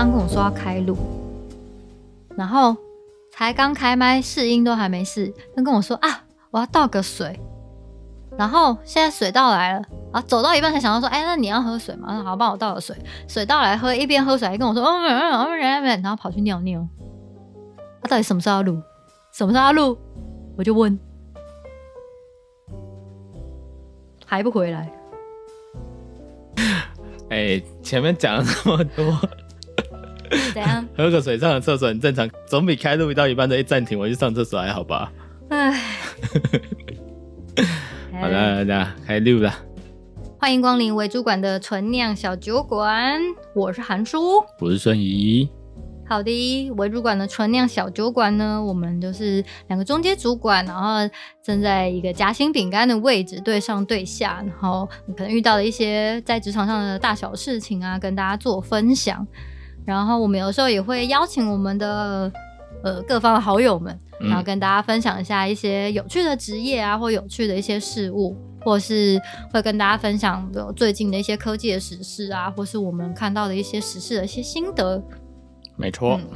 刚跟我说要开录，然后才刚开麦，试音都还没试，他跟我说啊，我要倒个水。然后现在水倒来了，啊，走到一半才想到说，哎，那你要喝水吗？好，帮我倒个水。水倒来喝，一边喝水还跟我说，嗯嗯嗯嗯，然后跑去尿尿。他、到底什么时候要录？什么时候要录？我就问，还不回来？哎、前面讲了那么多，怎样？喝个水上个厕所很正常，总比开录到一半的一暂停我去上厕所还好吧？哎。好了，大家开录了。欢迎光临为主管的纯酿小酒馆，我是韩叔，我是孙怡。好的，为主管的纯酿小酒馆呢，我们就是两个中间主管，然后正在一个夹心饼干的位置对上对下，然后可能遇到了一些在职场上的大小事情啊，跟大家做分享。然后我们有时候也会邀请我们的呃各方的好友们。然后跟大家分享一下一些有趣的职业啊，或有趣的一些事物，或是会跟大家分享的最近的一些科技的时事啊，或是我们看到的一些时事的一些心得。没错。嗯。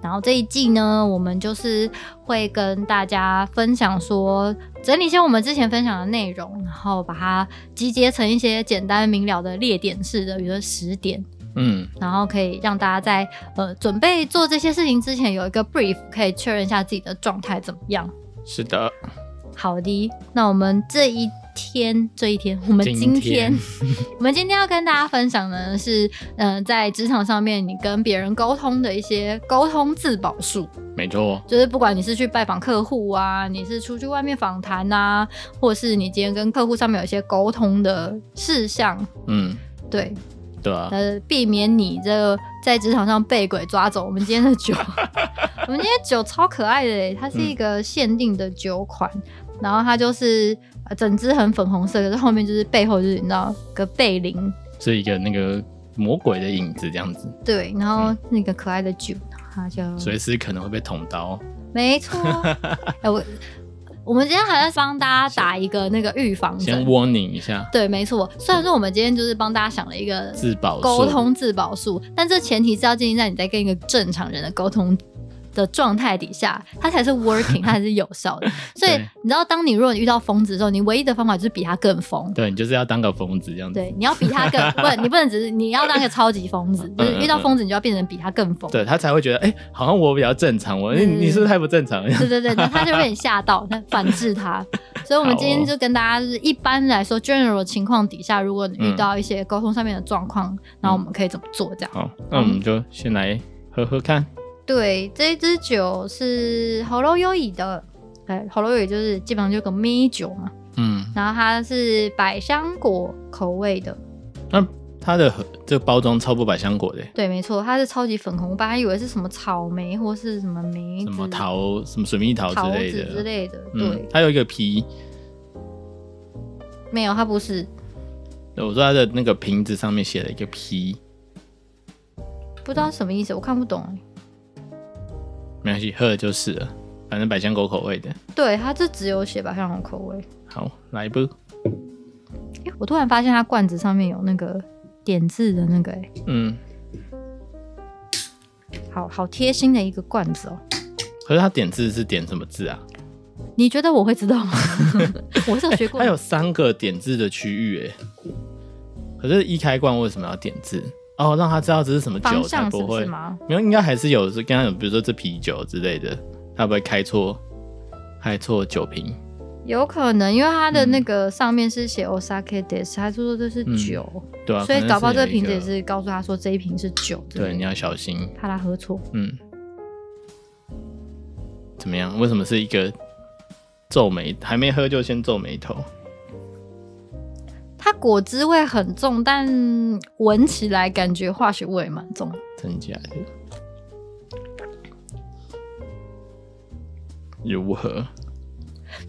然后这一季呢，我们就是会跟大家分享说，整理一些我们之前分享的内容，然后把它集结成一些简单明了的列点式的，比如说十点。嗯，然后可以让大家在呃准备做这些事情之前有一个 brief，可以确认一下自己的状态怎么样。是的，好的。那我们这一天，这一天，我们今天，今天 我们今天要跟大家分享的是，嗯、呃，在职场上面你跟别人沟通的一些沟通自保术。没错，就是不管你是去拜访客户啊，你是出去外面访谈啊，或是你今天跟客户上面有一些沟通的事项，嗯，对。对啊，呃，避免你这个在职场上被鬼抓走。我们今天的酒，我们今天酒超可爱的诶，它是一个限定的酒款，嗯、然后它就是整支很粉红色，可是后面就是背后就是你知道个背灵，是一个那个魔鬼的影子这样子。对，然后那个可爱的酒，它就随时可能会被捅刀。没错，哎我。我们今天还在帮大家打一个那个预防针，先 warning 一下。对，没错。虽然说我们今天就是帮大家想了一个自保沟通自保术，但这前提是要建立在你在跟一个正常人的沟通的状态底下，它才是 working，它才是有效的。所以你知道，当你如果你遇到疯子的时候，你唯一的方法就是比他更疯。对，你就是要当个疯子这样子。对，你要比他更不，你不能只是你要当个超级疯子，就是遇到疯子你就要变成比他更疯。对，他才会觉得，哎、欸，好像我比较正常，我你你是不是太不正常了？对 对对，那他就被你吓到，那反制他。所以，我们今天就跟大家就是一般来说 general 情况底下，如果你遇到一些沟通上面的状况，那、嗯、我们可以怎么做？这样。好，那我们就先来喝喝看。对，这一支酒是喉咙优怡的，哎，喉咙优怡就是基本上就个米酒嘛，嗯，然后它是百香果口味的，那它的这个包装超不百香果的，对，没错，它是超级粉红，我本来以为是什么草莓或是什么梅，什么桃，什么水蜜桃之类的。之类的，对，嗯、它有一个皮，没有，它不是，我说它的那个瓶子上面写了一个皮，不知道什么意思，我看不懂。没关系，喝了就是了。反正百香果口味的，对，它就只有写百香果口味。好，来一杯。哎，我突然发现它罐子上面有那个点字的那个，哎，嗯，好好贴心的一个罐子哦。可是它点字是点什么字啊？你觉得我会知道吗？我是有学过。它有三个点字的区域，哎，可是一开罐为什么要点字？哦，让他知道这是什么酒才不会吗？没有，应该还是有是跟他有，比如说这啤酒之类的，他不会开错，开错酒瓶。有可能，因为它的那个上面是写 Osaka des，他就说这是酒，嗯、对啊，所以搞不好这个瓶子也是告诉他说这一瓶是酒。对，你要小心，怕他喝错。嗯，怎么样？为什么是一个皱眉？还没喝就先皱眉头？它果汁味很重，但闻起来感觉化学味蛮重。真假的？如何？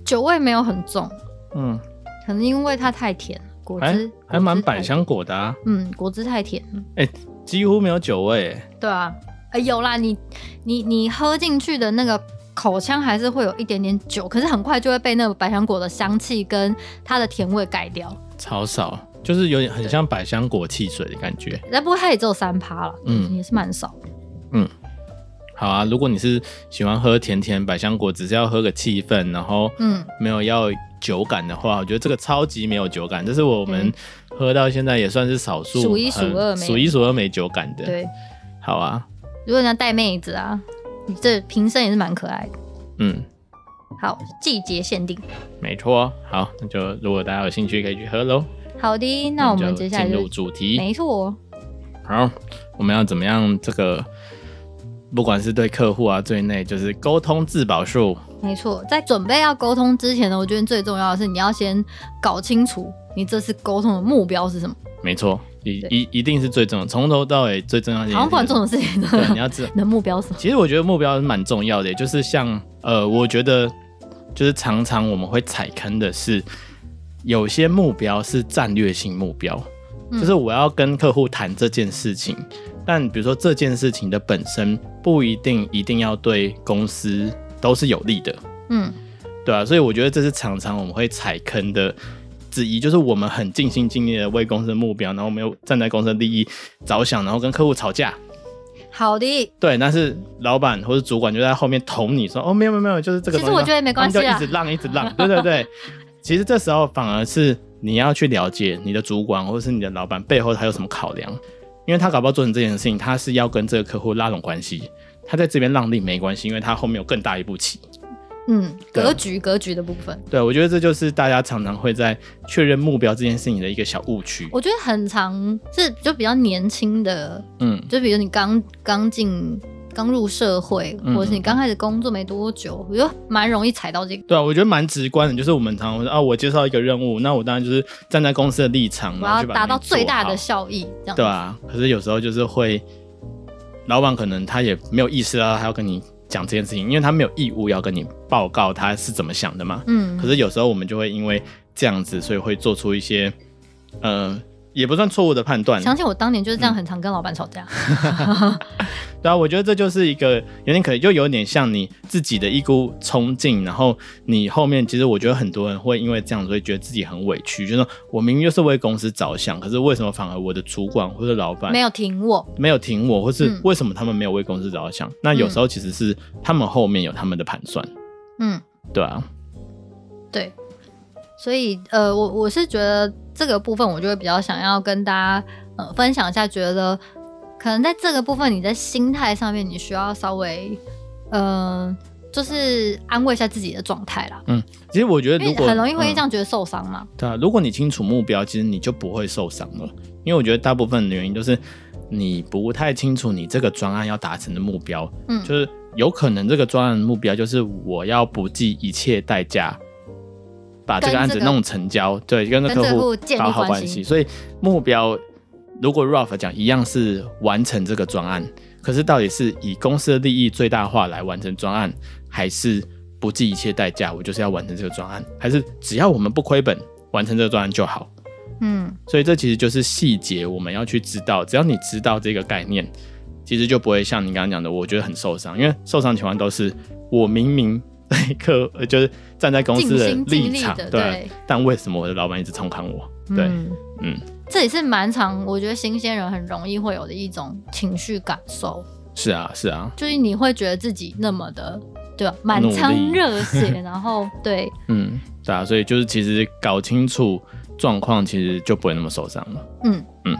酒味没有很重。嗯，可能因为它太甜了，果汁、欸、还蛮百香果的啊。嗯，果汁太甜了。哎、欸，几乎没有酒味。对啊，有啦，你你你喝进去的那个口腔还是会有一点点酒，可是很快就会被那个百香果的香气跟它的甜味盖掉。超少，就是有点很像百香果汽水的感觉。那不过它也只有三趴了，嗯，也是蛮少。嗯，好啊，如果你是喜欢喝甜甜百香果，只是要喝个气氛，然后嗯，没有要酒感的话，我觉得这个超级没有酒感，这是我们喝到现在也算是少数数一数二没数一数二没酒感的。对，好啊。如果你要带妹子啊，你这瓶身也是蛮可爱的。嗯。好，季节限定，没错。好，那就如果大家有兴趣，可以去喝喽。好的，那我们接下来进入主题。没错。好，我们要怎么样？这个不管是对客户啊，对内就是沟通自保术。没错，在准备要沟通之前呢，我觉得最重要的是你要先搞清楚你这次沟通的目标是什么。没错，一一一定是最重要，从头到尾最重要的。好像不管做什么事情，对，你要知道 你的目标是什么。其实我觉得目标是蛮重要的，就是像呃，我觉得。就是常常我们会踩坑的是，有些目标是战略性目标，嗯、就是我要跟客户谈这件事情，但比如说这件事情的本身不一定一定要对公司都是有利的，嗯，对啊，所以我觉得这是常常我们会踩坑的之一，就是我们很尽心尽力的为公司的目标，然后没有站在公司的利益着想，然后跟客户吵架。好的，对，但是老板或者主管就在后面捅你说，哦，没有没有没有，就是这个。其实我觉得没关系，就一直让一直让，对对对。其实这时候反而是你要去了解你的主管或者是你的老板背后他有什么考量，因为他搞不好做成这件事情，他是要跟这个客户拉拢关系，他在这边让利没关系，因为他后面有更大一步棋。嗯，格局格局的部分，对，我觉得这就是大家常常会在确认目标这件事情的一个小误区。我觉得很常是就比较年轻的，嗯，就比如你刚刚进刚入社会，或者是你刚开始工作没多久，我觉得蛮容易踩到这个。对啊，我觉得蛮直观的，就是我们常常会说啊，我介绍一个任务，那我当然就是站在公司的立场，我要达到最大的效益，这样。对啊，可是有时候就是会，老板可能他也没有意识到他要跟你。讲这件事情，因为他没有义务要跟你报告他是怎么想的嘛。嗯。可是有时候我们就会因为这样子，所以会做出一些，呃。也不算错误的判断。相信我当年就是这样，很常跟老板吵架。嗯、对啊，我觉得这就是一个有点可能，就有点像你自己的一股冲劲，然后你后面其实我觉得很多人会因为这样子会觉得自己很委屈，就是说我明明就是为公司着想，可是为什么反而我的主管或者老板没有挺我，没有挺我，或是为什么他们没有为公司着想？嗯、那有时候其实是他们后面有他们的盘算。嗯，对啊，对。所以，呃，我我是觉得这个部分，我就会比较想要跟大家呃分享一下，觉得可能在这个部分，你在心态上面，你需要稍微，呃，就是安慰一下自己的状态啦。嗯，其实我觉得，如果很容易会这样觉得受伤嘛。嗯，对啊，如果你清楚目标，其实你就不会受伤了。因为我觉得大部分的原因就是你不太清楚你这个专案要达成的目标。嗯，就是有可能这个专案的目标就是我要不计一切代价。把这个案子弄成交，这个、对，跟客户搞好关系。所以目标，如果 Ralph 讲一样是完成这个专案，可是到底是以公司的利益最大化来完成专案，还是不计一切代价，我就是要完成这个专案，还是只要我们不亏本，完成这个专案就好？嗯，所以这其实就是细节，我们要去知道。只要你知道这个概念，其实就不会像你刚刚讲的，我觉得很受伤，因为受伤情况都是我明明。对，客就是站在公司的立场，对，对，但为什么我的老板一直冲康我？对，嗯，嗯，这也是蛮常，我觉得新鲜人很容易会有的一种情绪感受。是啊，是啊，就是你会觉得自己那么的，对吧？满腔热血，然后对，嗯，对啊，所以就是其实搞清楚状况，其实就不会那么受伤了。嗯嗯。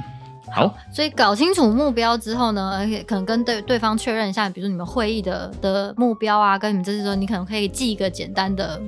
好，所以搞清楚目标之后呢，而且可能跟对对方确认一下，比如说你们会议的的目标啊，跟你们这次说，你可能可以记一个简单的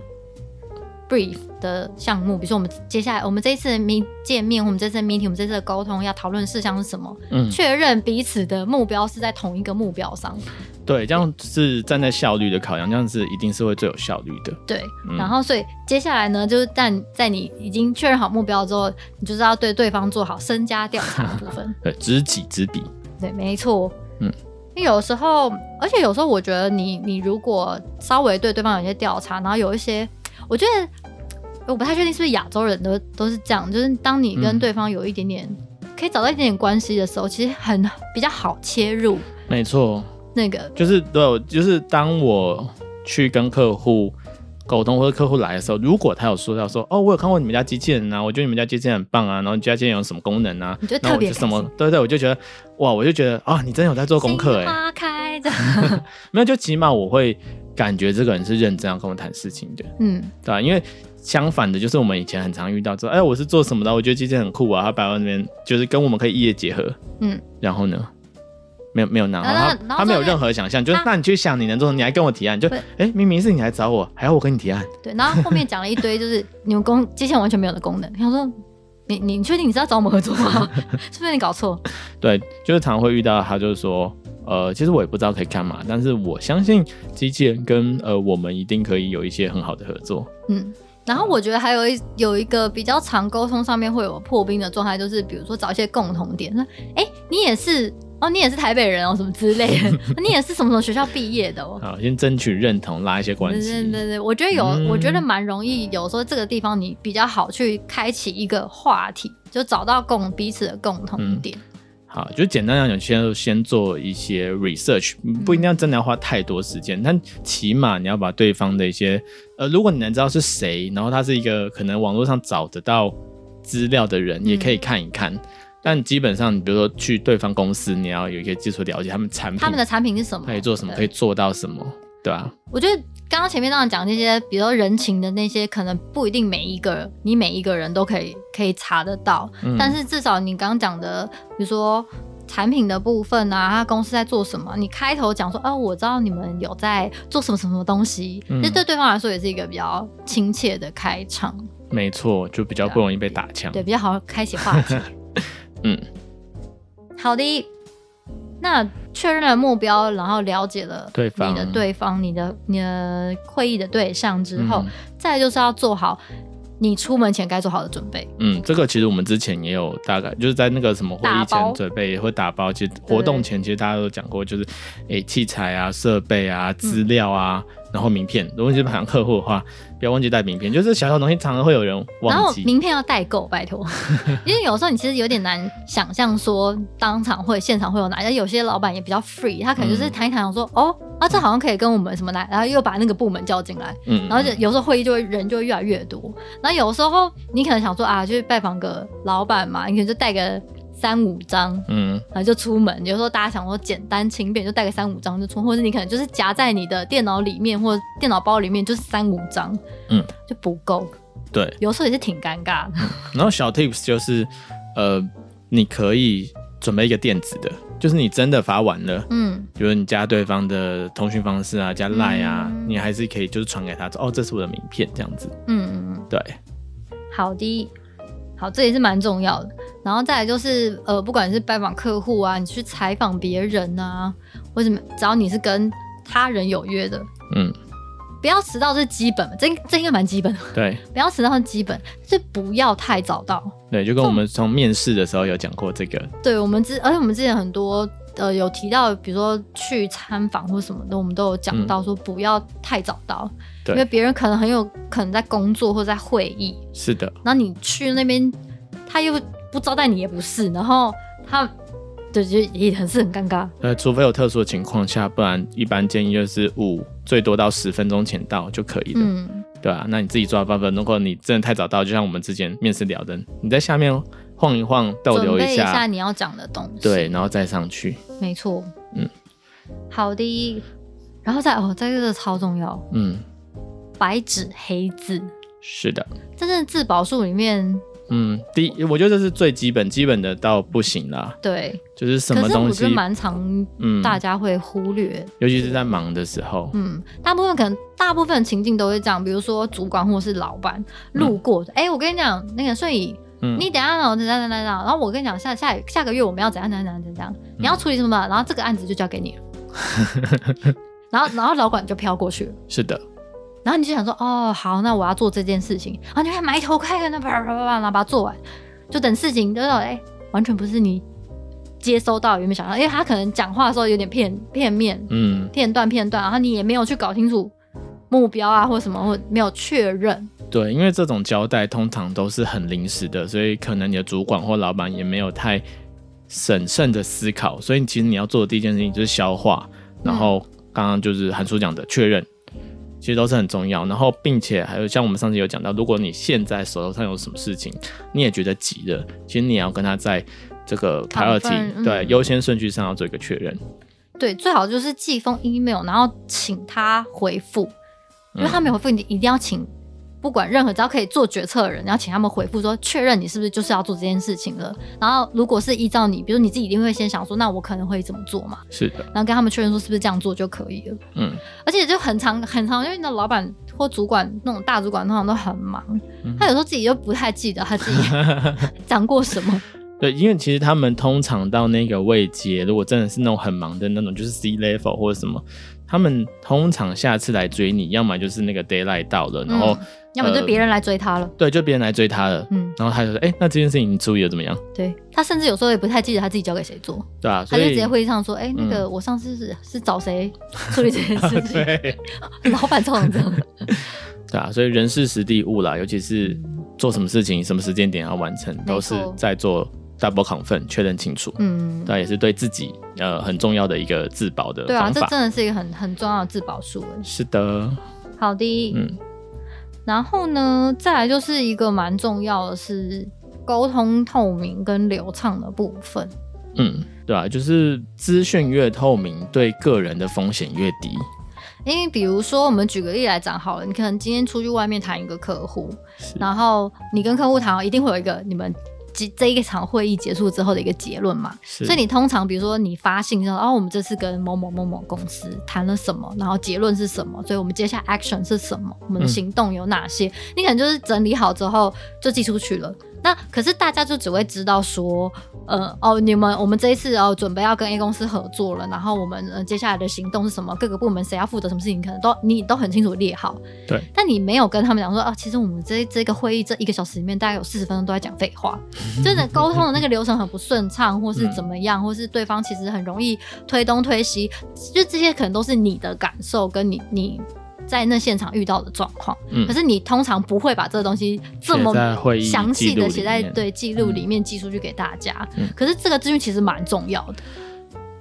brief 的项目，比如说我们接下来我们这一次的见见面，我们这次的 meeting，我们这次的沟通要讨论事项是什么？嗯，确认彼此的目标是在同一个目标上。对，这样是站在效率的考量，这样是一定是会最有效率的。对，嗯、然后所以接下来呢，就是但在你已经确认好目标之后，你就是要对对方做好身家调查的部分。对，知己知彼。对，没错。嗯，因为有时候，而且有时候我觉得你你如果稍微对对方有些调查，然后有一些，我觉得。我不太确定是不是亚洲人都都是这样，就是当你跟对方有一点点、嗯、可以找到一点点关系的时候，其实很比较好切入。没错，那个就是对，就是当我去跟客户沟通或者客户来的时候，如果他有说到说哦，我有看过你们家机器人啊，我觉得你们家机器人很棒啊，然后你家机器人有什么功能啊？你觉得特别什么？对对，我就觉得哇，我就觉得啊，你真的有在做功课哎。花开 的，没有，就起码我会感觉这个人是认真要跟我谈事情的。嗯，对吧？因为相反的，就是我们以前很常遇到说，哎，我是做什么的？我觉得机器人很酷啊，他摆在那边就是跟我们可以一业结合。嗯，然后呢？没有没有拿，他他没有任何想象，就是那你去想你能做什么，你还跟我提案，就哎明明是你来找我，还要我跟你提案。对，然后后面讲了一堆，就是你们功机器人完全没有的功能。他说你你确定你是要找我们合作吗？是不是你搞错？对，就是常常会遇到他，就是说呃，其实我也不知道可以干嘛，但是我相信机器人跟呃我们一定可以有一些很好的合作。嗯，然后我觉得还有一有一个比较常沟通上面会有破冰的状态，就是比如说找一些共同点，那哎你也是。哦，你也是台北人哦，什么之类的？你也是什么什么学校毕业的哦？好，先争取认同，拉一些关系。对对对，我觉得有，嗯、我觉得蛮容易。有时候这个地方你比较好去开启一个话题，就找到共彼此的共同点。嗯、好，就简单来讲，先先做一些 research，不一定要真的要花太多时间，嗯、但起码你要把对方的一些呃，如果你能知道是谁，然后他是一个可能网络上找得到资料的人，也可以看一看。嗯但基本上，你比如说去对方公司，你要有一些基础了解他们产品，他们的产品是什么，可以做什么，可以做到什么，对吧？我觉得刚刚前面那样讲那些，比如说人情的那些，可能不一定每一个你每一个人都可以可以查得到，嗯、但是至少你刚刚讲的，比如说产品的部分啊，他公司在做什么，你开头讲说，哦，我知道你们有在做什么什么东西，那、嗯、对对方来说也是一个比较亲切的开场。没错，就比较不容易被打枪，对，比较好开启话题。嗯，好的。那确认了目标，然后了解了对方你的对方、你的你的会议的对象之后，嗯、再就是要做好你出门前该做好的准备。嗯，这个其实我们之前也有大概就是在那个什么会议前准备，也会打包。其实活动前其实大家都讲过，就是诶、欸、器材啊、设备啊、资料啊。嗯然后名片，如果你是盘客户的话，不要忘记带名片。就是小小东西，常常会有人忘记。然后名片要代购，拜托。因为有时候你其实有点难想象说当场会现场会有哪些。有些老板也比较 free，他可能就是谈一谈，说、嗯、哦，啊，这好像可以跟我们什么来，然后又把那个部门叫进来。嗯。然后就有时候会议就会人就会越来越多。然后有时候你可能想说啊，就去拜访个老板嘛，你可能就带个。三五张，嗯，然后就出门。有时候大家想说简单轻便，就带个三五张就出，或者你可能就是夹在你的电脑里面或者电脑包里面，就是三五张，嗯，就不够。对，有时候也是挺尴尬的。然后小 tips 就是，呃，你可以准备一个电子的，就是你真的发完了，嗯，比如你加对方的通讯方式啊，加 line 啊，嗯、你还是可以就是传给他，说哦，这是我的名片，这样子。嗯嗯嗯，对。好的。好，这也是蛮重要的。然后再来就是，呃，不管是拜访客户啊，你去采访别人啊，或者只要你是跟他人有约的，嗯，不要迟到是基本，这这应该蛮基本的。对，不要迟到是基本，是不要太早到。对，就跟我们从面试的时候有讲过这个。对，我们之，而且我们之前很多。呃，有提到，比如说去参访或什么的，我们都有讲到说不要太早到，嗯、因为别人可能很有可能在工作或在会议。是的。然后你去那边，他又不招待你，也不是，然后他对就也很是很尴尬。呃，除非有特殊的情况下，不然一般建议就是五最多到十分钟前到就可以了。嗯，对啊，那你自己抓办法。如果你真的太早到，就像我们之前面试聊的，你在下面。晃一晃，逗留一下，一下你要讲的东西，对，然后再上去。没错，嗯，好的，然后再哦，这个超重要，嗯，白纸黑字，是的，这是自保术里面，嗯，第一，我觉得这是最基本基本的到不行啦，对，就是什么东西，可是我觉得蛮常，嗯，大家会忽略，尤其是在忙的时候，嗯，大部分可能大部分情境都会这样，比如说主管或是老板路过，哎、嗯，我跟你讲，那个所以。嗯、你等下呢？怎样怎样怎样？然后我跟你讲，下下下个月我们要怎样怎样怎样怎样？你要处理什么？然后这个案子就交给你了。然后然后老管就飘过去了。是的。然后你就想说，哦，好，那我要做这件事情。然后你还埋头开个那啪啪啪啪，然后把它做完，就等事情都到，哎，完全不是你接收到有没有想到？因为他可能讲话的时候有点片片面，嗯，片段片段，然后你也没有去搞清楚目标啊，或什么，或没有确认。对，因为这种交代通常都是很临时的，所以可能你的主管或老板也没有太审慎的思考，所以其实你要做的第一件事情就是消化，然后刚刚就是韩叔讲的确认，其实都是很重要。然后，并且还有像我们上次有讲到，如果你现在手头上有什么事情，你也觉得急的，其实你也要跟他在这个 priority、嗯、对优先顺序上要做一个确认。对，最好就是寄封 email，然后请他回复，因为他没回复，你一定要请。不管任何只要可以做决策的人，然后请他们回复说确认你是不是就是要做这件事情了。然后如果是依照你，比如你自己一定会先想说，那我可能会怎么做嘛？是的。然后跟他们确认说是不是这样做就可以了。嗯。而且就很常很常，因为那老板或主管那种大主管通常都很忙，嗯、他有时候自己就不太记得他自己 讲过什么。对，因为其实他们通常到那个位阶，如果真的是那种很忙的那种，就是 C level 或者什么，他们通常下次来追你，要么就是那个 d a y l i g h t 到了，然后。嗯要么就别人来追他了，呃、对，就别人来追他了，嗯，然后他就说，哎、欸，那这件事情你处理的怎么样？对，他甚至有时候也不太记得他自己交给谁做，对啊，他就直接会议上说，哎、欸，那个我上次是、嗯、是找谁处理这件事？情？对，老板这样子，对啊，所以人事实地物啦，尤其是做什么事情、什么时间点要完成，都是在做 double confirm 确认清楚，嗯，那，也是对自己呃很重要的一个自保的方法。对啊，这真的是一个很很重要的自保术。是的，好的，嗯。然后呢，再来就是一个蛮重要的是沟通透明跟流畅的部分。嗯，对啊，就是资讯越透明，对个人的风险越低。因为比如说，我们举个例来讲好了，你可能今天出去外面谈一个客户，然后你跟客户谈，一定会有一个你们。这一场会议结束之后的一个结论嘛，所以你通常比如说你发信说，哦，我们这次跟某某某某公司谈了什么，然后结论是什么，所以我们接下来 action 是什么，我们的行动有哪些，嗯、你可能就是整理好之后就寄出去了。那可是大家就只会知道说，呃哦，你们我们这一次哦准备要跟 A 公司合作了，然后我们呃接下来的行动是什么？各个部门谁要负责什么事情，可能都你都很清楚列好。对。但你没有跟他们讲说，哦，其实我们这这个会议这一个小时里面，大概有四十分钟都在讲废话，真的沟通的那个流程很不顺畅，或是怎么样，或是对方其实很容易推东推西，就这些可能都是你的感受跟你你。在那现场遇到的状况，嗯，可是你通常不会把这个东西这么详细的写在对记录里面寄出去给大家。嗯，可是这个资讯其实蛮重要的，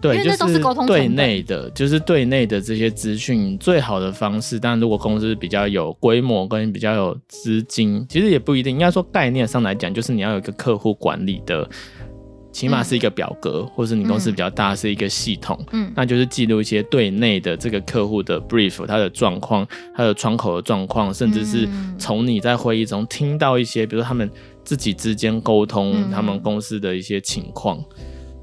对，因为那都是沟通对内的，就是对内的这些资讯最好的方式。但如果公司比较有规模跟比较有资金，其实也不一定。应该说概念上来讲，就是你要有一个客户管理的。起码是一个表格，嗯、或是你公司比较大，是一个系统，嗯，那就是记录一些对内的这个客户的 brief，他的状况，他的窗口的状况，甚至是从你在会议中听到一些，比如说他们自己之间沟通，他们公司的一些情况。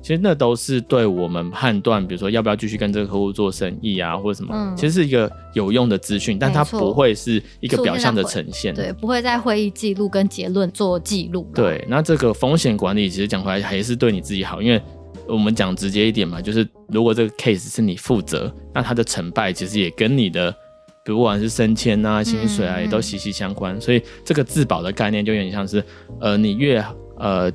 其实那都是对我们判断，比如说要不要继续跟这个客户做生意啊，或者什么，嗯、其实是一个有用的资讯，但它不会是一个表象的呈现，对，不会在会议记录跟结论做记录。对，那这个风险管理其实讲回来还是对你自己好，因为我们讲直接一点嘛，就是如果这个 case 是你负责，那它的成败其实也跟你的，比如不管是升迁啊、薪水啊，也都息息相关。嗯、所以这个自保的概念就有点像是，呃，你越呃。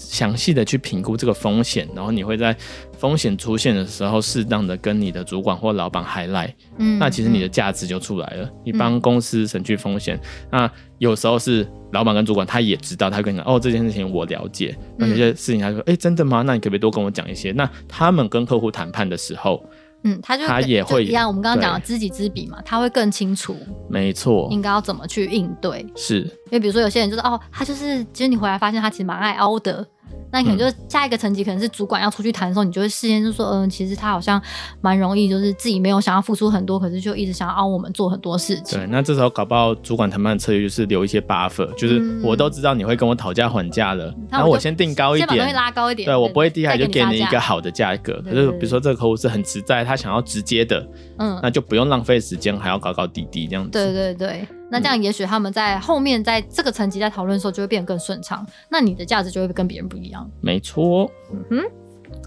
详细的去评估这个风险，然后你会在风险出现的时候，适当的跟你的主管或老板 highlight，嗯，那其实你的价值就出来了。嗯、你帮公司省去风险，嗯、那有时候是老板跟主管他也知道，他跟你讲哦，这件事情我了解，那有些事情他说，哎、嗯欸，真的吗？那你可不可以多跟我讲一些？那他们跟客户谈判的时候。嗯，他就他也会一样，我们刚刚讲的知己知彼嘛，他会更清楚，没错，应该要怎么去应对。是，因为比如说有些人就是哦，他就是，其实你回来发现他其实蛮爱凹的。那你可能就是下一个层级，可能是主管要出去谈的时候，你就会事先就说，嗯，其实他好像蛮容易，就是自己没有想要付出很多，可是就一直想要凹我们做很多事情。对，那这时候搞不好主管谈判的策略就是留一些 buffer，就是我都知道你会跟我讨价还价了，然后我先定高一点，先把东西拉高一点，对，我不会低下来就给你一个好的价格。可是比如说这个客户是很实在，他想要直接的，嗯，那就不用浪费时间还要高高低低这样子。对对对。那这样，也许他们在后面在这个层级在讨论的时候，就会变得更顺畅。那你的价值就会跟别人不一样。没错，嗯哼，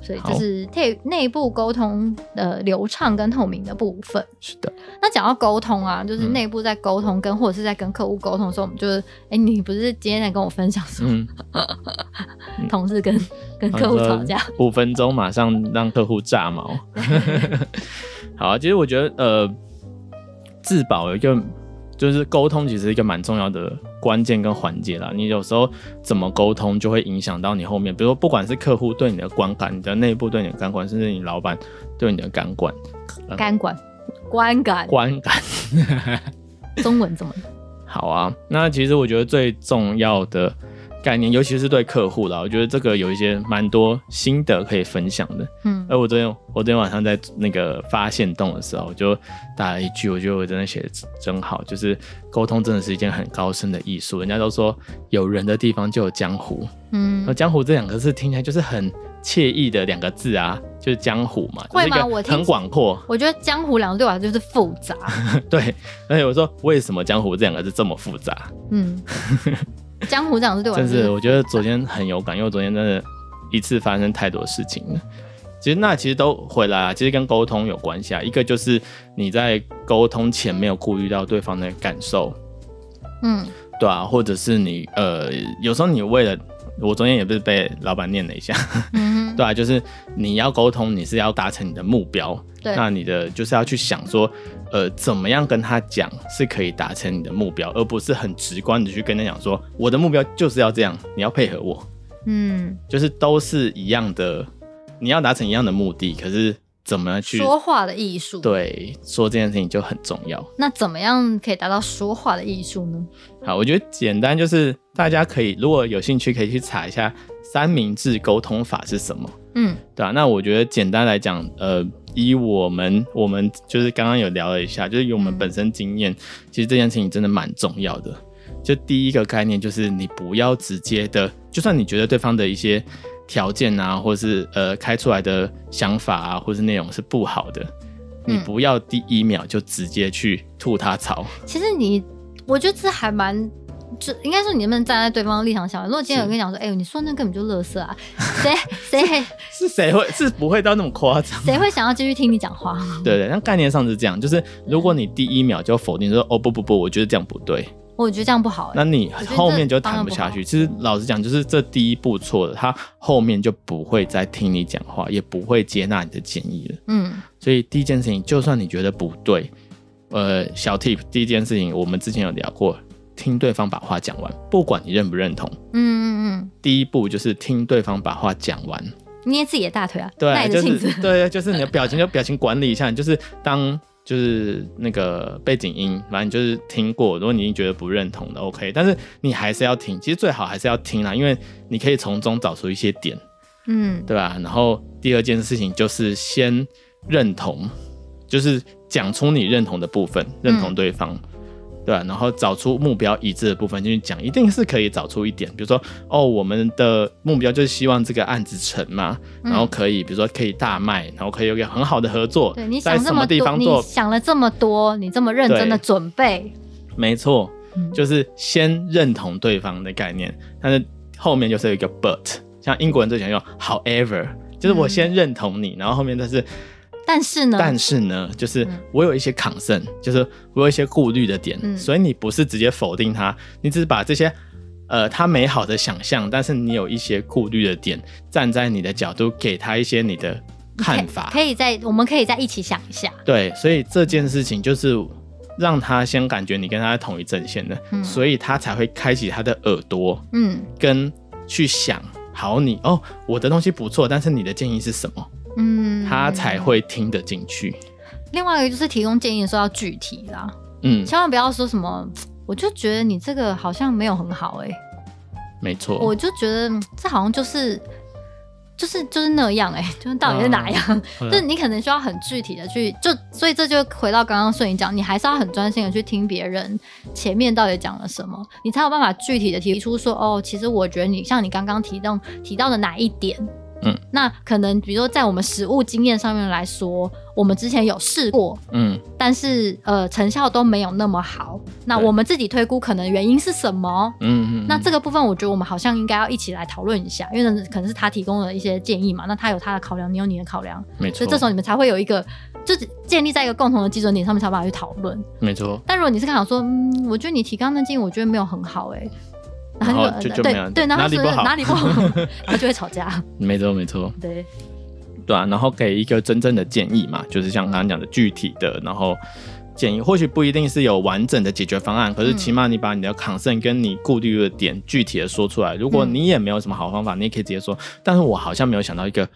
所以这是内内部沟通的流畅跟透明的部分。是的。那讲到沟通啊，就是内部在沟通跟或者是在跟客户沟通的时候，我们就是，哎，你不是今天在跟我分享说，同事跟跟客户吵架，五分钟马上让客户炸毛。好啊，其实我觉得，呃，自保有一个。就是沟通其实是一个蛮重要的关键跟环节啦。你有时候怎么沟通，就会影响到你后面，比如说不管是客户对你的观感，你的内部对你的感官，甚至你老板对你的感官、感官、观感、观感，中文怎么？好啊，那其实我觉得最重要的概念，尤其是对客户啦，我觉得这个有一些蛮多心得可以分享的。嗯，而我昨天我昨天晚上在那个发现洞的时候，我就打了一句，我觉得我真的写的真好，就是沟通真的是一件很高深的艺术。人家都说有人的地方就有江湖，嗯，而江湖这两个字听起来就是很惬意的两个字啊。就是江湖嘛，会吗？我很广阔。我觉得江湖两个对我来说就是复杂。对，而且我说为什么江湖这两个字这么复杂？嗯，江湖这两个字对我真是我觉得昨天很有感，因为我昨天真的一次发生太多事情了。其实那其实都回来啊，其实跟沟通有关系啊。一个就是你在沟通前没有顾虑到对方的感受，嗯，对啊，或者是你呃，有时候你为了。我昨天也不是被老板念了一下，嗯，对啊，就是你要沟通，你是要达成你的目标，对，那你的就是要去想说，呃，怎么样跟他讲是可以达成你的目标，而不是很直观的去跟他讲说，我的目标就是要这样，你要配合我，嗯，就是都是一样的，你要达成一样的目的，可是。怎么去说话的艺术？对，说这件事情就很重要。那怎么样可以达到说话的艺术呢？好，我觉得简单就是大家可以如果有兴趣，可以去查一下三明治沟通法是什么。嗯，对啊。那我觉得简单来讲，呃，以我们我们就是刚刚有聊了一下，就是以我们本身经验，嗯，其实这件事情真的蛮重要的。就第一个概念就是你不要直接的，就算你觉得对方的一些。条件啊，或是呃开出来的想法啊，或是内容是不好的，嗯，你不要第一秒就直接去吐他槽。其实你，我觉得这还蛮，就应该说你能不能站在对方的立场想。如果今天有人跟你讲说，哎、欸，你说那根本就垃圾啊，谁谁是谁会是不会到那么夸张？谁会想要继续听你讲话？对，对对，那概念上是这样，就是如果你第一秒就否定说，哦不不不，我觉得这样不对。我觉得这样不好，欸，那你后面就谈不下去。其实老实讲，就是这第一步错了，他后面就不会再听你讲话，也不会接纳你的建议了。嗯，所以第一件事情，就算你觉得不对，呃，小 tip，第一件事情我们之前有聊过，听对方把话讲完，不管你认不认同。嗯嗯嗯。第一步就是听对方把话讲完，捏自己的大腿啊，对，就是对，就是你的表情，就表情管理一下，就是当。就是那个背景音，反正就是听过。如果你已经觉得不认同的，OK，但是你还是要听。其实最好还是要听啦，因为你可以从中找出一些点，嗯，对吧？然后第二件事情就是先认同，就是讲出你认同的部分，认同对方。嗯对、啊，然后找出目标一致的部分进去讲，一定是可以找出一点，比如说，哦，我们的目标就是希望这个案子成嘛，嗯、然后可以，比如说可以大卖，然后可以有个很好的合作。对，你想这么多，你想了这么多，你这么认真的准备，没错，就是先认同对方的概念，但是后面就是有一个 but，像英国人最喜欢用 however，就是我先认同你，嗯、然后后面但是。但是呢，但是呢，就是我有一些 concern，嗯，就是我有一些顾虑的点，嗯，所以你不是直接否定他，你只是把这些，呃，他美好的想象，但是你有一些顾虑的点，站在你的角度给他一些你的看法，可以，在，我们可以在一起想一下。对，所以这件事情就是让他先感觉你跟他在同一阵线的，嗯，所以他才会开启他的耳朵，嗯，跟去想，好你，你哦，我的东西不错，但是你的建议是什么？嗯，他才会听得进去。另外一个就是提供建议的时候要具体啦，嗯，千万不要说什么，我就觉得你这个好像没有很好哎、欸，没错，我就觉得这好像就是就是就是那样哎、欸，就是到底是哪样？嗯、就是你可能需要很具体的去，就所以这就回到刚刚顺你讲，你还是要很专心的去听别人前面到底讲了什么，你才有办法具体的提出说，哦，其实我觉得你像你刚刚提到提到的哪一点。嗯，那可能比如说在我们实物经验上面来说，我们之前有试过，嗯，但是呃成效都没有那么好。那我们自己推估可能原因是什么？嗯嗯。那这个部分我觉得我们好像应该要一起来讨论一下，因为可能是他提供了一些建议嘛，那他有他的考量，你有你的考量，没错。所以这时候你们才会有一个，就建立在一个共同的基准点上面，才有办法去讨论。没错。但如果你是想说，嗯，我觉得你提刚刚的建议，我觉得没有很好，欸，哎。然后就就没有对，对，哪里不好，哪里不好，然后就会吵架。没错，没错。对，对啊，然后给一个真正的建议嘛，就是像刚刚讲的具体的，然后建议或许不一定是有完整的解决方案，可是起码你把你的 concern 跟你顾虑的点具体的说出来。如果你也没有什么好方法，你也可以直接说。但是我好像没有想到一个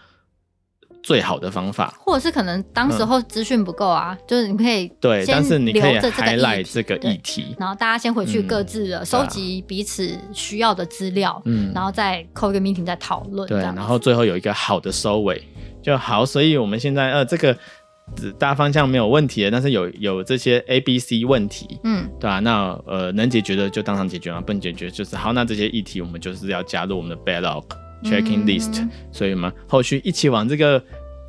最好的方法，或者是可能当时候资讯不够啊，嗯、就是你可以对，但是你可以 highlight 这个议题，然后大家先回去各自的收集彼此需要的资料，嗯，然后再 call 一个 meeting 再讨论，对，然后最后有一个好的收尾就好。所以我们现在呃这个大方向没有问题的，但是有有这些 A、B、C 问题，嗯，对啊，那呃能解决的就当场解决嘛，不能解决就是好，那这些议题我们就是要加入我们的 backlog。Checking list，、嗯、所以我们后续一起往这个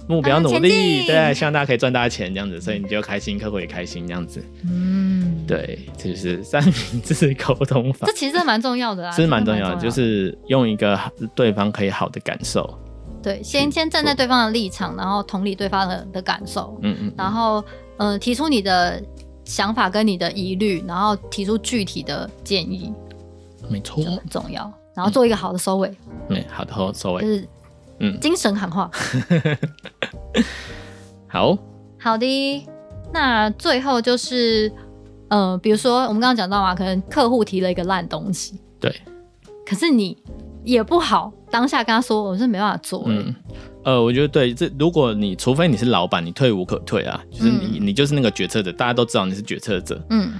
目标努力，对，希望大家可以赚大钱这样子，所以你就开心，客户也开心这样子。嗯，对，这就是三明治沟通法。这其实蛮重要的啊，是蛮重要的，就是用一个对方可以好的感受。对，先先站在对方的立场，然后同理对方的的感受。嗯嗯。然后，呃，提出你的想法跟你的疑虑，然后提出具体的建议。没错，很重要。然后做一个好的收尾，嗯，好的好收尾，就是嗯，精神喊话，好。好的。那最后就是，呃，比如说我们刚刚讲到嘛，可能客户提了一个烂东西，对，可是你也不好当下跟他说，我是没办法做，嗯，呃，我觉得对，这如果你除非你是老板，你退无可退啊，就是你、嗯、你就是那个决策者，大家都知道你是决策者，嗯，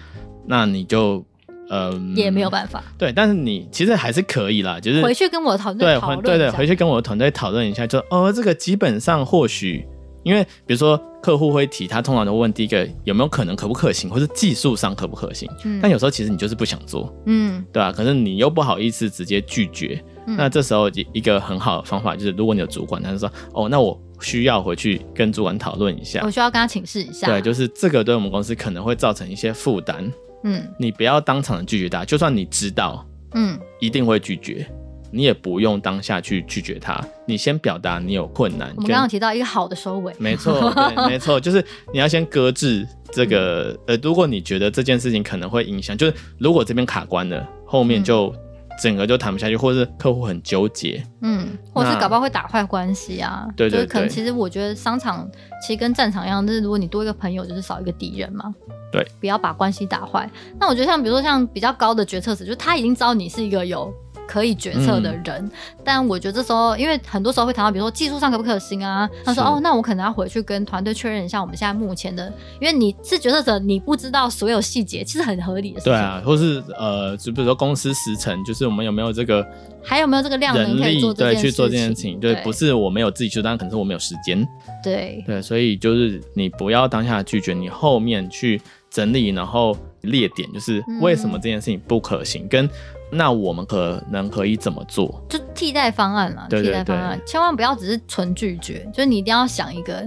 那你就。嗯，也没有办法。对，但是你其实还是可以啦，就是回去跟我的团队讨论。对对，回去跟我的团队讨论一下，就哦，这个基本上或许，因为比如说客户会提，他通常都问第一个有没有可能可不可行，或是技术上可不可行。嗯。但有时候其实你就是不想做，嗯，对吧？可是你又不好意思直接拒绝，嗯。那这时候一个很好的方法就是，如果你有主管，他就说哦，那我需要回去跟主管讨论一下，我需要跟他请示一下。对，就是这个对我们公司可能会造成一些负担。嗯，你不要当场的拒绝他，就算你知道，嗯，一定会拒绝，你也不用当下去拒绝他，你先表达你有困难。我们刚刚提到一个好的收尾，没错，对，没错，就是你要先搁置这个，呃，如果你觉得这件事情可能会影响，就是如果这边卡关了，后面就。嗯整个就谈不下去，或者是客户很纠结，嗯，或者是搞不好会打坏关系啊。对对对，就是可能其实我觉得商场其实跟战场一样，就是如果你多一个朋友，就是少一个敌人嘛。对，不要把关系打坏。那我觉得像比如说像比较高的决策者，就是他已经知道你是一个有。可以决策的人，嗯，但我觉得这时候，因为很多时候会谈到，比如说技术上可不可行啊？他说哦，那我可能要回去跟团队确认一下我们现在目前的，因为你是决策者，你不知道所有细节，其实很合理的。对啊，或是呃，就比如说公司时程，就是我们有没有这个，还有没有这个量能可以做对去做这件事情？对，不是我没有自己去，但可能是我没有时间。对对，所以就是你不要当下拒绝，你后面去整理，然后列点，就是为什么这件事情不可行，嗯、跟。那我们可能可以怎么做？就替代方案嘛，替代方案，千万不要只是纯拒绝，就是你一定要想一个，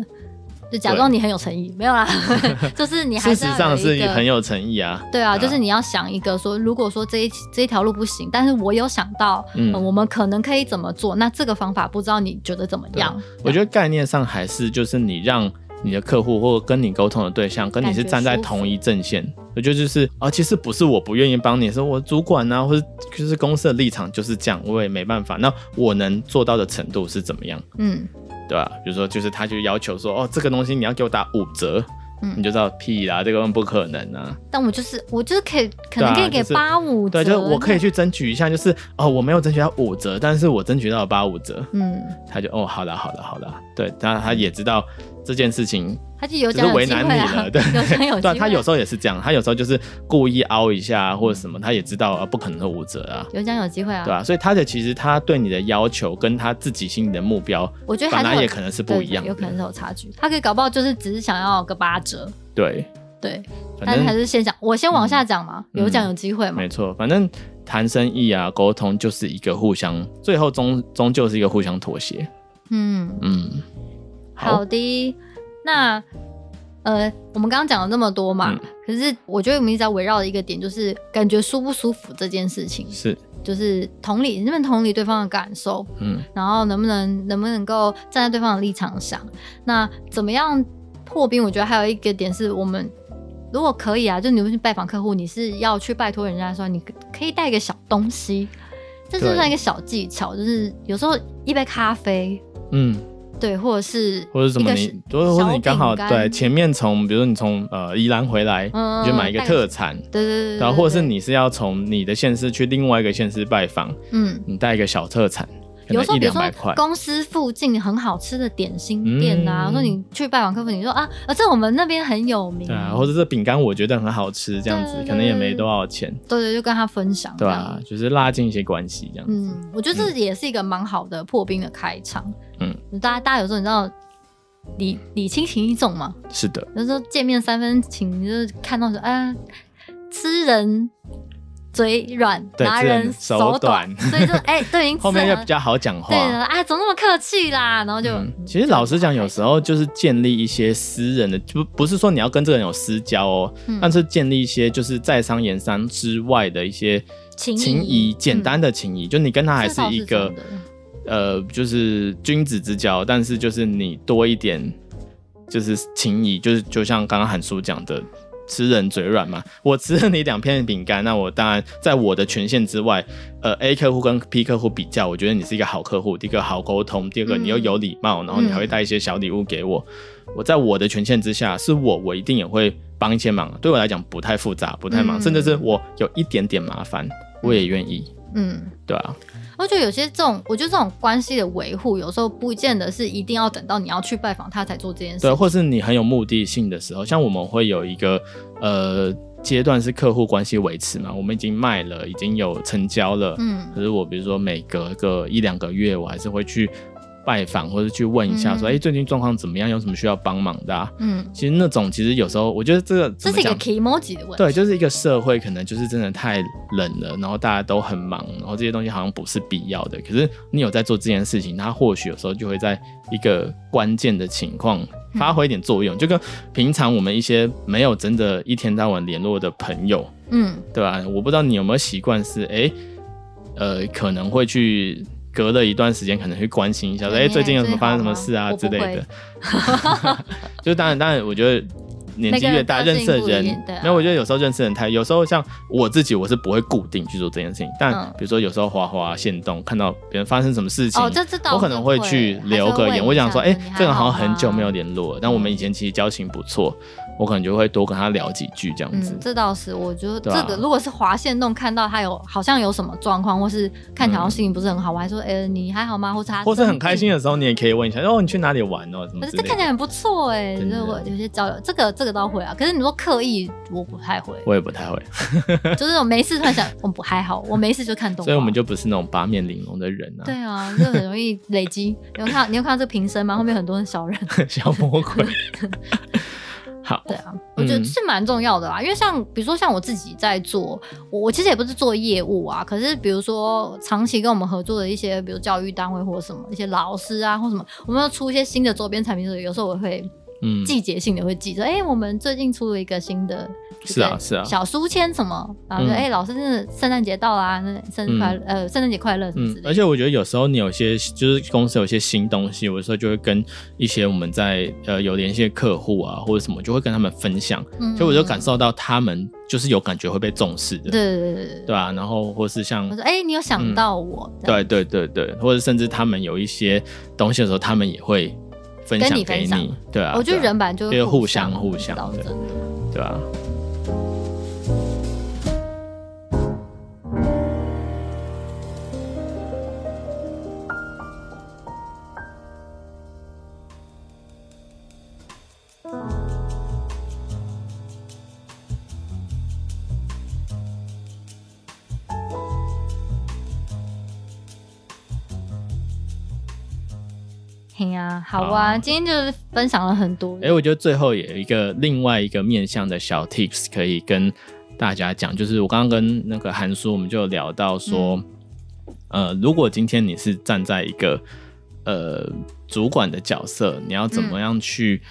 就假装你很有诚意，没有啦，就是你还是事实上是你很有诚意啊。对啊，就是你要想一个说，如果说这一这一条路不行，但是我有想到，嗯，我们可能可以怎么做？那这个方法不知道你觉得怎么样？我觉得概念上还是就是你让。你的客户或者跟你沟通的对象跟你是站在同一阵线，我觉得就是啊，其实不是我不愿意帮你，是我主管啊，或者就是公司的立场就是这样，我也没办法。那我能做到的程度是怎么样？嗯，对吧？比如说，就是他就要求说，哦，这个东西你要给我打五折，嗯，你就知道屁啦，这个不可能啊。但我就是我就是可以，可能可以给八五折，对，就是我可以去争取一下，就是哦，我没有争取到五折，但是我争取到了八五折，嗯，他就哦，好了，好了，好了，对，当然他也知道。这件事情，他就有点为难你了，对，对，他有时候也是这样，他有时候就是故意凹一下或者什么，他也知道啊，不可能是五折啊，有奖有机会啊，对啊，所以他的其实他对你的要求跟他自己心里的目标，我觉得本来也可能是不一样，有可能是有差距，他可以搞不好就是只是想要个八折，对。对，但是还是先讲，我先往下讲嘛，有奖有机会嘛，没错，反正谈生意啊，沟通就是一个互相，最后终终究是一个互相妥协，嗯。嗯，好的。那，呃，我们刚刚讲了那么多嘛，嗯，可是我觉得我们一直在围绕的一个点，就是感觉舒不舒服这件事情，是，就是同理，能不能同理对方的感受，嗯，然后能不能能不能够站在对方的立场想，那怎么样破冰？我觉得还有一个点是我们如果可以啊，就你们去拜访客户，你是要去拜托人家说，你可以带一个小东西，这就算一个小技巧，就是有时候一杯咖啡，嗯。对，或者是或者什么你，或者你刚好对前面从，比如说你从呃宜兰回来，嗯，你就买一个特产，对对对，然后或者是你是要从你的县市去另外一个县市拜访，嗯，你带一个小特产，有时候比如说公司附近很好吃的点心店啊，嗯、说你去拜访客户，你说啊，而且我们那边很有名，对啊，或者这饼干我觉得很好吃，这样子可能也没多少钱，对对，就跟他分享，对啊，就是拉近一些关系这样子。嗯，我觉得这也是一个蛮好的破冰的开场。嗯，大家大家有时候你知道礼礼轻情意重嘛？是的，有时候见面三分情，就是看到说啊，吃人。嘴软，拿人手短，所以就哎，对，后面就比较好讲话。对的，哎，怎么那么客气啦？然后就，其实老实讲，有时候就是建立一些私人的，不不是说你要跟这个人有私交哦，但是建立一些就是在商言商之外的一些情谊，简单的情谊，就你跟他还是一个呃，就是君子之交，但是就是你多一点就是情谊，就是就像刚刚韩叔讲的。吃人嘴软嘛，我吃了你两片饼干，那我当然在我的权限之外。呃，A 客户跟 P 客户比较，我觉得你是一个好客户，第一个好沟通，第二个你又有礼貌，嗯、然后你还会带一些小礼物给我。嗯、我在我的权限之下，是我，我一定也会帮一些忙。对我来讲，不太复杂，不太忙，嗯、甚至是我有一点点麻烦，我也愿意。嗯，对啊。我觉得有些这种，我觉得这种关系的维护，有时候不见得是一定要等到你要去拜访他才做这件事。对，或是你很有目的性的时候，像我们会有一个呃阶段是客户关系维持嘛，我们已经卖了，已经有成交了，嗯，可是我比如说每隔个一两个月，我还是会去。拜访或者去问一下，说哎、嗯欸，最近状况怎么样？有什么需要帮忙的、啊？嗯，其实那种其实有时候我觉得这个这是一个 kimoji 的问题，对，就是一个社会可能就是真的太冷了，然后大家都很忙，然后这些东西好像不是必要的。可是你有在做这件事情，它或许有时候就会在一个关键的情况发挥一点作用，嗯、就跟平常我们一些没有真的一天到晚联络的朋友，嗯，对吧？我不知道你有没有习惯是哎、欸，呃，可能会去。隔了一段时间，可能会关心一下，说：“哎、欸，最近有什么发生什么事啊之类的。” 就当然，当然，我觉得年纪越大，认识的人，没有，我觉得有时候认识人太，有时候像我自己，我是不会固定去做这件事情。但比如说，有时候滑滑线动，看到别人发生什么事情，我可能会去留个言。我想说：“哎、欸，这个好像很久没有联络了，但我们以前其实交情不错。”我可能就会多跟他聊几句这样子。嗯，这倒是，我觉得这个如果是滑线洞看到他有好像有什么状况，或是看起来心情不是很好，我还说，哎，你还好吗？或是他，或是很开心的时候，你也可以问一下，哦，你去哪里玩哦？什么？可是这看起来很不错哎，就是我有些交流，这个这个倒会啊。可是你说刻意，我不太会，我也不太会，就是我没事突然想，我不还好，我没事就看动画。所以我们就不是那种八面玲珑的人啊。对啊，就很容易累积。你有看，你有看到这个瓶身吗？后面很多小人，小魔鬼。好，对啊，我觉得是蛮重要的啦，嗯、因为像比如说像我自己在做，我我其实也不是做业务啊，可是比如说长期跟我们合作的一些，比如教育单位或者什么一些老师啊，或什么，我们要出一些新的周边产品的时候，有时候我会。嗯，季节性的会记着，哎、欸，我们最近出了一个新的，是啊是啊，小书签什么，然后说，哎、嗯。欸，老师，真的圣诞节到啦，那生日快乐，嗯、呃，圣诞节快乐什么之类的。而且我觉得有时候你有些就是公司有些新东西，有时候就会跟一些我们在呃有联系的客户啊或者什么，就会跟他们分享，嗯、所以我就感受到他们就是有感觉会被重视的，对对对对，对？然后或是像我说，哎、欸，你有想到我，嗯、对对对对，或者甚至他们有一些东西的时候，他们也会。分享给你，对啊，我觉得人版就是互相互相的，对啊。好啊，今天就是分享了很多。哎、欸，我觉得最后也有一个另外一个面向的小 tips 可以跟大家讲，就是我刚刚跟那个韩叔，我们就聊到说，嗯、呃，如果今天你是站在一个呃主管的角色，你要怎么样去、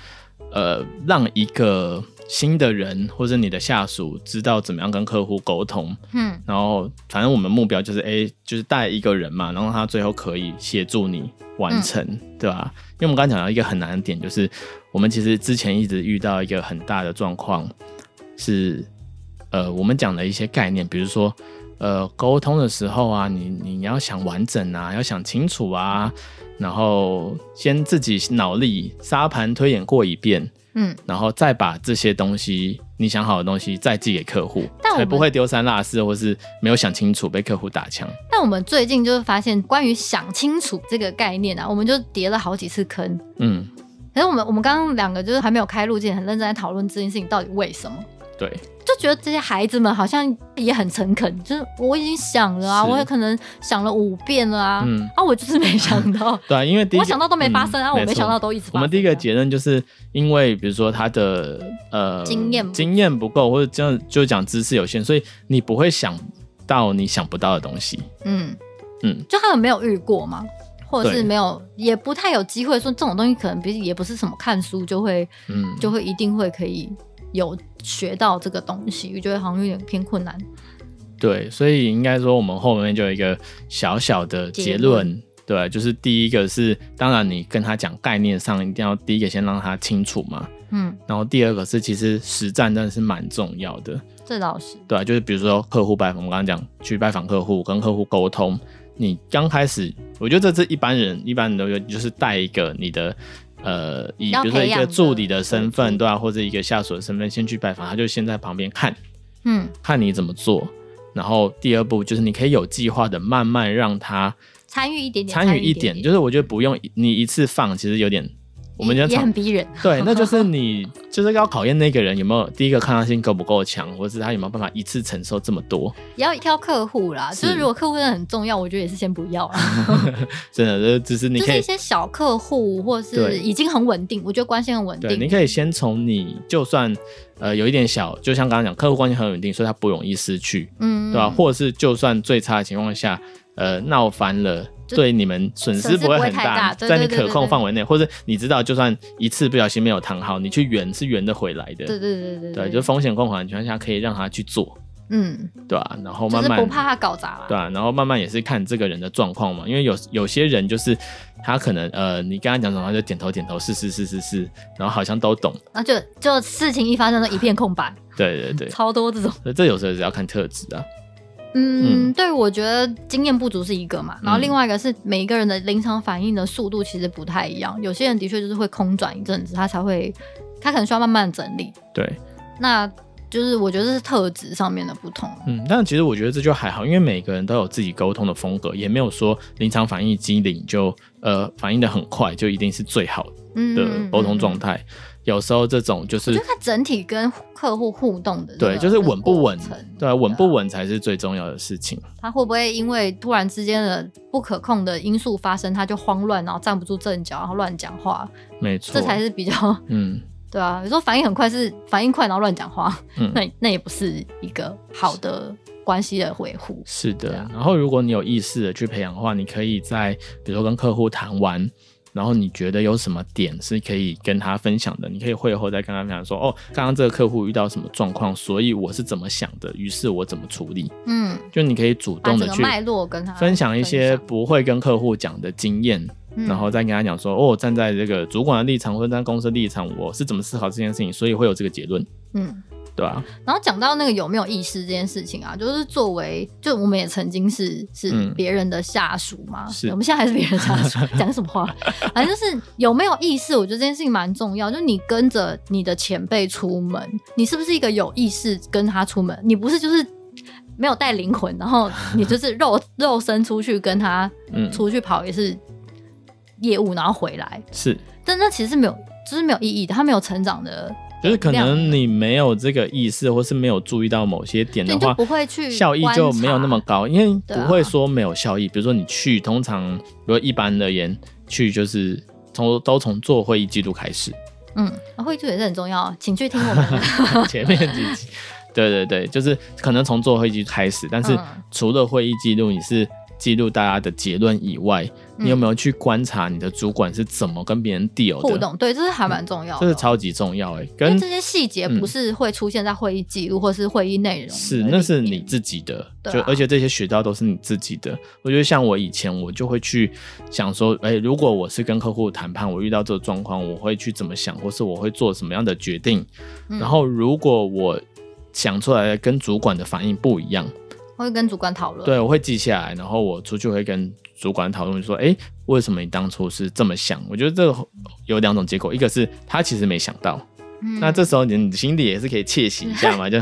嗯、呃让一个新的人或者你的下属知道怎么样跟客户沟通？嗯，然后反正我们目标就是，哎、欸，就是带一个人嘛，然后他最后可以协助你完成，嗯、对吧？因为我们刚才讲到一个很难的点，就是我们其实之前一直遇到一个很大的状况，是呃，我们讲的一些概念，比如说呃，沟通的时候啊，你你要想完整啊，要想清楚啊，然后先自己脑力沙盘推演过一遍，嗯，然后再把这些东西你想好的东西再寄给客户。才不会丢三落四，或是没有想清楚被客户打枪。但我们最近就是发现，关于想清楚这个概念啊，我们就跌了好几次坑。嗯，可是我们我们刚刚两个就是还没有开路之前，很认真在讨论这件事情到底为什么？对。就觉得这些孩子们好像也很诚恳，就是我已经想了啊，我也可能想了五遍了啊，嗯、啊，我就是没想到。对啊，因为第一我想到都没发生，嗯、啊，我没想到都一直发生。我们第一个结论就是因为，比如说他的呃经验经验不够，或者这样就讲知识有限，所以你不会想到你想不到的东西。嗯嗯，就他们没有遇过吗？或者是没有，也不太有机会说这种东西，可能比如也不是什么看书就会，嗯，就会一定会可以。有学到这个东西，我觉得好像有点偏困难。对，所以应该说我们后面就有一个小小的结论，结对，就是第一个是，当然你跟他讲概念上一定要第一个先让他清楚嘛，嗯，然后第二个是其实实战真的是蛮重要的，这倒是，对啊，就是比如说客户拜访，我们刚刚讲去拜访客户，跟客户沟通，你刚开始，我觉得这是一般人一般人都有，就是带一个你的。呃，以比如说一个助理的身份，对吧、啊？或者一个下属的身份，先去拜访，他就先在旁边看，嗯，看你怎么做。然后第二步就是你可以有计划的慢慢让他参与一点点，参与一点，就是我觉得不用你一次放，其实有点。我们也很逼人，对，那就是你就是要考验那个人有没有第一个抗压性够不够强，或者是他有没有办法一次承受这么多。也要挑客户啦，是就是如果客户真的很重要，我觉得也是先不要啦。真的，就只是你可以就是一些小客户，或是已经很稳定，我觉得关系很稳定。对，你可以先从你就算呃有一点小，就像刚刚讲，客户关系很稳定，所以他不容易失去，嗯，对吧？或者是就算最差的情况下，呃，闹翻了。对你们损失不会很大，在你可控范围内，或者你知道，就算一次不小心没有谈好，你去圆是圆得回来的。对对对对对，就风险控管情况下，可以让他去做，嗯，对啊？然后慢慢不怕他搞砸了，对啊，然后慢慢也是看这个人的状况嘛，因为有有些人就是他可能呃，你跟他讲什么，他就点头点头，是是是是是，然后好像都懂，那就就事情一发生，都一片空白。对对对，超多这种，这有时候是要看特质啊。嗯，对，我觉得经验不足是一个嘛，然后另外一个是每一个人的临场反应的速度其实不太一样，有些人的确就是会空转一阵子，他才会，他可能需要慢慢整理。对，那就是我觉得是特质上面的不同。嗯，但其实我觉得这就还好，因为每个人都有自己沟通的风格，也没有说临场反应机灵就呃反应的很快就一定是最好的沟通状态。嗯嗯嗯有时候这种就是，就看整体跟客户互动的，对，就是稳不稳，对，稳不稳才是最重要的事情。他会不会因为突然之间的不可控的因素发生，他就慌乱，然后站不住阵脚，然后乱讲话？没错，这才是比较，嗯，对啊。有时候反应很快是反应快，然后乱讲话，嗯、那那也不是一个好的关系的维护。是的，然后如果你有意识的去培养的话，你可以在比如说跟客户谈完。然后你觉得有什么点是可以跟他分享的？你可以会后再跟他分享说，哦，刚刚这个客户遇到什么状况，所以我是怎么想的，于是我怎么处理。嗯，就你可以主动的去脉络跟他分享一些不会跟客户讲的经验，嗯、然后再跟他讲说，哦，站在这个主管的立场或者站在公司的立场，我是怎么思考这件事情，所以会有这个结论。嗯。对啊，然后讲到那个有没有意识这件事情啊，就是作为，就我们也曾经是是别人的下属嘛，嗯、是我们现在还是别人下属，讲什么话？反正就是有没有意识，我觉得这件事情蛮重要。就是你跟着你的前辈出门，你是不是一个有意识跟他出门？你不是就是没有带灵魂，然后你就是肉肉身出去跟他出去跑也是业务，然后回来是，但那其实是没有，就是没有意义的，他没有成长的。就是可能你没有这个意识，或是没有注意到某些点的话，不会去效益就没有那么高，因为不会说没有效益。比如说你去，通常如果一般而言去就是从都从做会议记录开始。嗯，会议记录也是很重要，请去听我们 前面几集。对对对，就是可能从做会议记录开始，但是除了会议记录，你是。记录大家的结论以外，你有没有去观察你的主管是怎么跟别人 deal 的互动？对，这是还蛮重要的，这是超级重要哎。跟这些细节不是会出现在会议记录或是会议内容，是那是你自己的，就而且这些学到都是你自己的。我觉得像我以前，我就会去想说，哎，如果我是跟客户谈判，我遇到这个状况，我会去怎么想，或是我会做什么样的决定。然后如果我想出来的跟主管的反应不一样。会跟主管讨论，对，我会记下来，然后我出去会跟主管讨论，说，哎，为什么你当初是这么想？我觉得这个有两种结果，一个是他其实没想到，嗯、那这时候你你心里也是可以窃喜一下嘛，就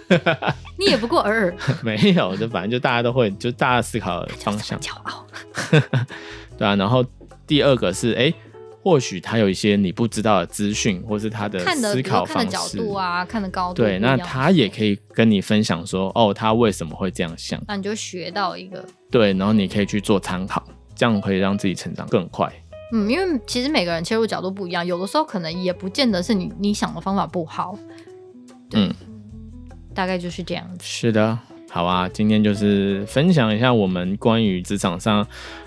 你也不过尔尔。没有，就反正就大家都会，就大家思考的方向。骄傲。对啊，然后第二个是，哎、欸，或许他有一些你不知道的资讯，或是他的思考方式，看的角度啊，看的高度。对，那他也可以跟你分享说，哦，他为什么会这样想？那你就学到一个。对，然后你可以去做参考，这样可以让自己成长更快。嗯，因为其实每个人切入角度不一样，有的时候可能也不见得是你你想的方法不好。嗯，大概就是这样子。是的，好啊，今天就是分享一下我们关于职场上。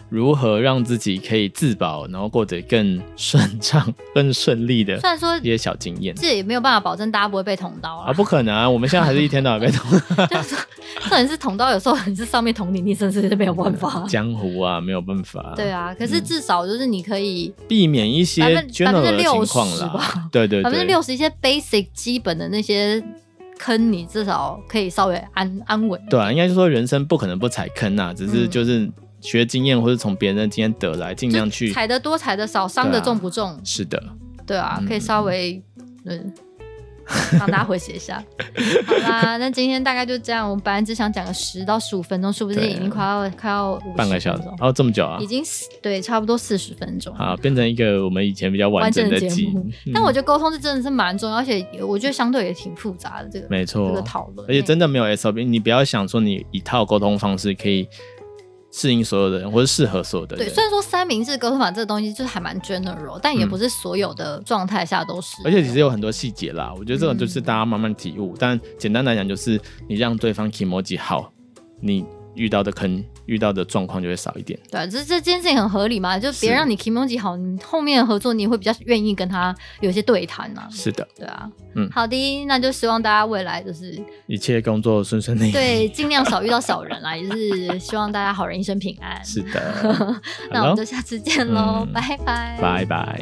如何让自己可以自保，然后过得更顺畅、更顺利的？虽然说一些小经验，这也没有办法保证大家不会被捅刀啊！不可能啊！我们现在还是一天到晚被捅。就是说，重点是捅刀，有时候你是上面捅你，你甚至是没有办法。江湖啊，没有办法。对啊，可是至少就是你可以避免一些百分之六十吧。对对对，百分之六十一些 basic 基本的那些坑，你至少可以稍微安安稳。对啊，应该是说人生不可能不踩坑啊，只是就是。嗯学经验或者从别人的经验得来，尽量去踩得多踩得少，伤的重不重？是的，对啊，可以稍微嗯，让大家回写一下。好啦，那今天大概就这样。我们本来只想讲个十到十五分钟，说不定已经快要快要半个小时哦，这么久啊？已经对，差不多四十分钟。好，变成一个我们以前比较完整的节目。但我觉得沟通是真的是蛮重要，而且我觉得相对也挺复杂的。这个没错，这个讨论，而且真的没有 SOP，你不要想说你一套沟通方式可以。适应所有的人，或者适合所有的人。对，虽然说三明治沟通法这个东西就是还蛮 general，但也不是所有的状态下都是。而且其实有很多细节啦，我觉得这种就是大家慢慢体悟。嗯、但简单来讲，就是你让对方 kimoji 好，你。遇到的坑，遇到的状况就会少一点。对，啊这这件事情很合理嘛，就别让你 kimoji 好，你后面的合作你会比较愿意跟他有些对谈呐。是的，对啊，嗯，好的，那就希望大家未来就是一切工作顺顺利。对，尽量少遇到小人啦，也是希望大家好人一生平安。是的，那我们就下次见喽，拜拜，拜拜。